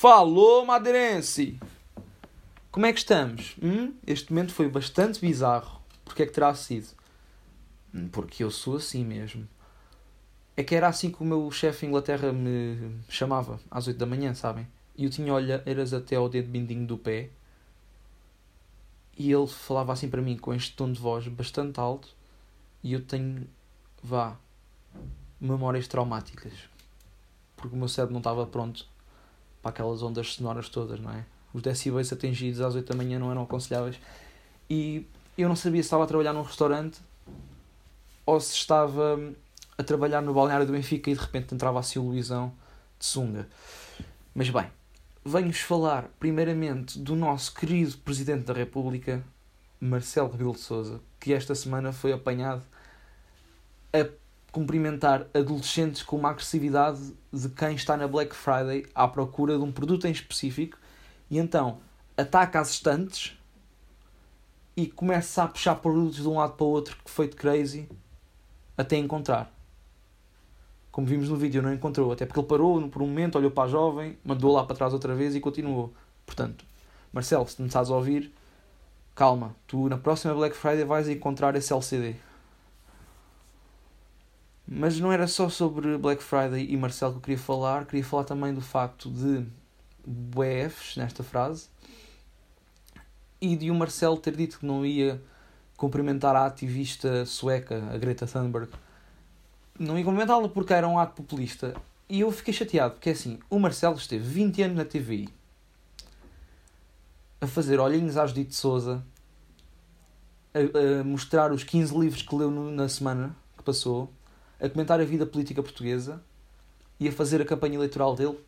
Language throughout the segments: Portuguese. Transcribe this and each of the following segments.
Falou, madeirense! Como é que estamos? Hum? Este momento foi bastante bizarro. Porquê é que terá sido? Hum, porque eu sou assim mesmo. É que era assim que o meu chefe em Inglaterra me chamava, às 8 da manhã, sabem? E eu tinha olheiras até ao dedo bindinho do pé. E ele falava assim para mim com este tom de voz bastante alto. E eu tenho, vá, memórias traumáticas. Porque o meu cérebro não estava pronto para aquelas ondas sonoras todas, não é? Os decibéis atingidos às 8 da manhã não eram aconselháveis. E eu não sabia se estava a trabalhar num restaurante ou se estava a trabalhar no balneário do Benfica e de repente entrava assim o Luizão de sunga. Mas bem, venho-vos falar primeiramente do nosso querido Presidente da República, Marcelo Rebelo de Sousa, que esta semana foi apanhado a cumprimentar adolescentes com uma agressividade de quem está na Black Friday à procura de um produto em específico e então ataca as estantes e começa a puxar produtos de um lado para o outro que foi de crazy até encontrar. Como vimos no vídeo, não encontrou, até porque ele parou por um momento, olhou para a jovem, mandou lá para trás outra vez e continuou. Portanto, Marcelo, se me estás a ouvir, calma, tu na próxima Black Friday vais encontrar esse LCD. Mas não era só sobre Black Friday e Marcelo que eu queria falar, queria falar também do facto de BFs nesta frase e de o Marcelo ter dito que não ia cumprimentar a ativista sueca, a Greta Thunberg. Não ia cumprimentá-la porque era um ato populista. E eu fiquei chateado, porque é assim, o Marcelo esteve 20 anos na TVI a fazer olhinhos à Judite Souza, a, a, mostrar os 15 livros que leu na semana que passou, a comentar a vida política portuguesa e a fazer a campanha eleitoral dele,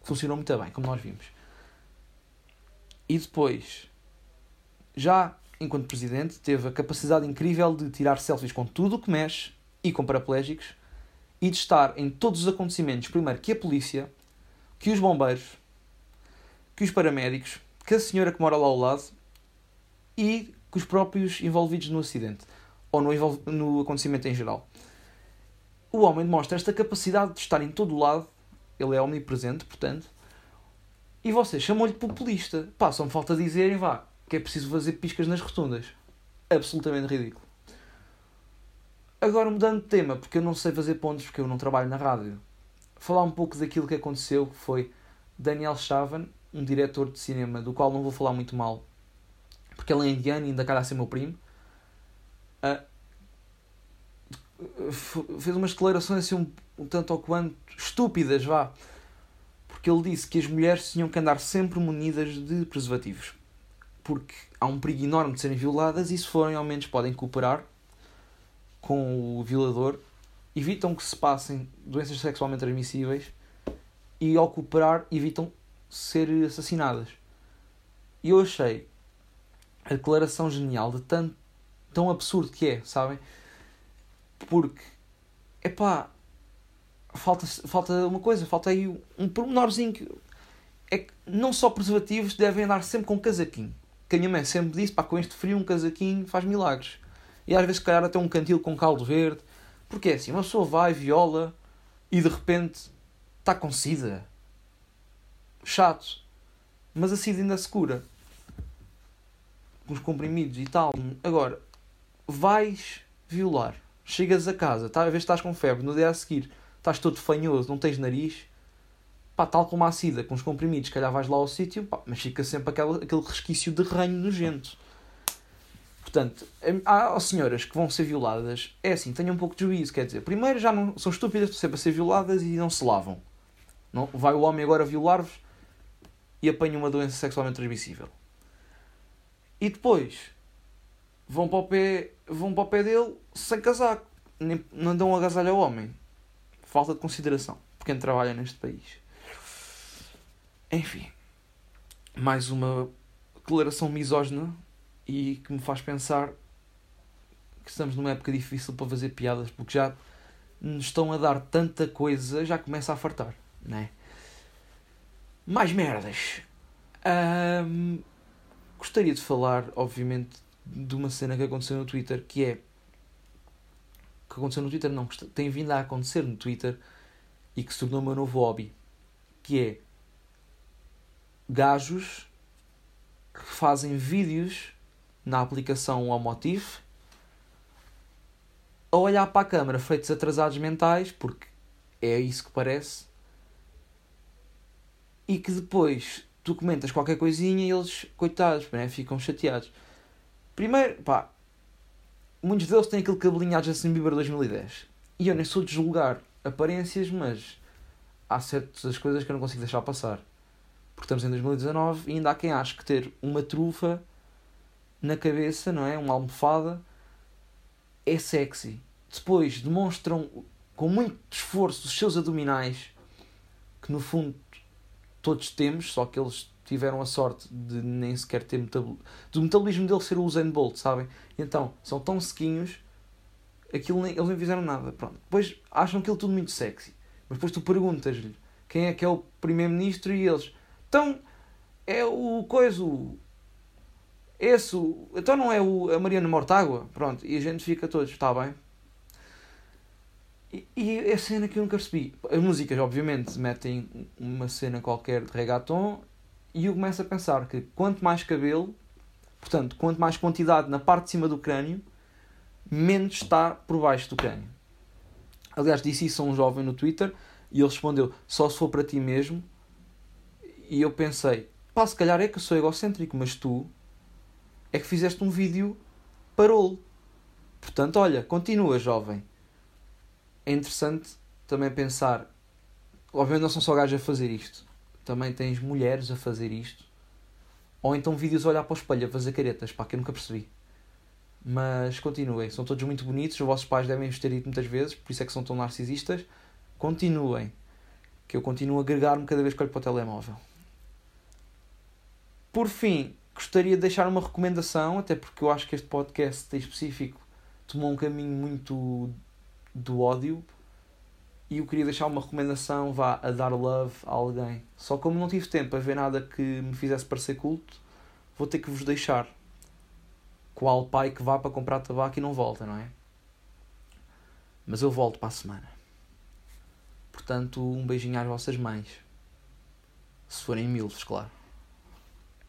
que funcionou muito bem, como nós vimos. E depois, já enquanto presidente, teve a capacidade incrível de tirar selfies com tudo o que mexe e com paraplégicos e de estar em todos os acontecimentos, primeiro que a polícia, que os bombeiros, que os paramédicos, que a senhora que mora lá ao lado e que os próprios envolvidos no acidente ou no, no acontecimento em geral. O homem demonstra esta capacidade de estar em todo o lado, ele é omnipresente, portanto, e vocês chamam-lhe populista. Pá, só me falta dizerem, vá, que é preciso fazer piscas nas rotundas. Absolutamente ridículo. Agora mudando de tema, porque eu não sei fazer pontos, porque eu não trabalho na rádio. Falar um pouco daquilo que aconteceu, que foi Daniel Chavan, um diretor de cinema, do qual não vou falar muito mal, porque ele é indiano e ainda cara a ser meu primo, uh, fez umas declarações assim um, um tanto ou quanto estúpidas, vá. Porque ele disse que as mulheres tinham que andar sempre munidas de preservativos porque há um perigo enorme de serem violadas e se forem ao menos podem cooperar com o violador, evitam que se passem doenças sexualmente transmissíveis e ao cooperar evitam ser assassinadas. E eu achei a declaração genial de tão, tão absurdo que é, sabem? Porque, é pá, falta, falta uma coisa, falta aí um pormenorzinho que é que não só preservativos devem andar sempre com casaquinho que a minha mãe sempre disse, pá, com este frio um casaquinho faz milagres. E às vezes, se calhar, até um cantil com caldo verde. Porque é assim, uma pessoa vai, viola e de repente está com sida. Chato. Mas a sida ainda se cura. Com os comprimidos e tal. Agora, vais violar. Chegas a casa, tá, ver se estás com febre. No dia a seguir, estás todo fanhoso, não tens nariz pá, tal como a sida, com os comprimidos, calhar vais lá ao sítio, pá, mas fica sempre aquele, aquele resquício de ranho nojento. Portanto, há senhoras que vão ser violadas, é assim, tenham um pouco de juízo, quer dizer, primeiro já não são estúpidas sempre a ser violadas e não se lavam. Não, vai o homem agora violar-vos e apanha uma doença sexualmente transmissível. E depois vão para o pé, vão para o pé dele sem casaco, nem, não dão um agasalho ao homem. Falta de consideração por quem trabalha neste país. Enfim, mais uma declaração misógina e que me faz pensar que estamos numa época difícil para fazer piadas porque já nos estão a dar tanta coisa, já começa a fartar, né? Mais merdas. Um, gostaria de falar, obviamente, de uma cena que aconteceu no Twitter que é que aconteceu no Twitter, não, que tem vindo a acontecer no Twitter e que se tornou o meu novo hobby, que é gajos que fazem vídeos na aplicação Omotive a olhar para a câmara feitos atrasados mentais, porque é isso que parece, e que depois tu comentas qualquer coisinha e eles, coitados, né, ficam chateados. Primeiro, pá, muitos deles têm aquele cabelinho a Justin Bieber 2010. E eu nem sou de julgar aparências, mas há certas coisas que eu não consigo deixar passar. Porque estamos em 2019 e ainda há quem ache que ter uma trufa na cabeça, não é? Uma almofada é sexy. Depois demonstram com muito esforço os seus abdominais, que no fundo todos temos, só que eles tiveram a sorte de nem sequer ter metabolismo, do metabolismo deles ser o Usain Bolt, sabem? Então, são tão sequinhos, aquilo nem, eles nem fizeram nada. Pronto. Depois acham aquilo tudo muito sexy. Mas depois tu perguntas-lhe quem é que é o primeiro-ministro e eles, então, é o coisa, esse, então não é o, a Mariana Mortágua? Pronto, e a gente fica todos, está bem. E, e é a cena que eu nunca percebi. As músicas, obviamente, metem uma cena qualquer de reggaeton e eu começo a pensar que quanto mais cabelo, portanto, quanto mais quantidade na parte de cima do crânio, menos está por baixo do crânio. Aliás, disse isso a um jovem no Twitter e ele respondeu: só se for para ti mesmo. E eu pensei: pá, se calhar é que eu sou egocêntrico, mas tu é que fizeste um vídeo parou. Portanto, olha, continua, jovem. É interessante também pensar. Obviamente, não são só gajos a fazer isto também tens mulheres a fazer isto. Ou então vídeos a olhar para o espelho a fazer caretas, pá, que eu nunca percebi. Mas continuem, são todos muito bonitos, os vossos pais devem vos ter dito muitas vezes, por isso é que são tão narcisistas. Continuem, que eu continuo a agregar-me cada vez que olho para o telemóvel. Por fim, gostaria de deixar uma recomendação, até porque eu acho que este podcast em específico tomou um caminho muito do ódio, e eu queria deixar uma recomendação, vá a dar love a alguém. Só como não tive tempo a ver nada que me fizesse parecer culto, vou ter que vos deixar. Qual pai que vá para comprar tabaco e não volta, não é? Mas eu volto para a semana. Portanto, um beijinho às vossas mães. Se forem milfos, claro.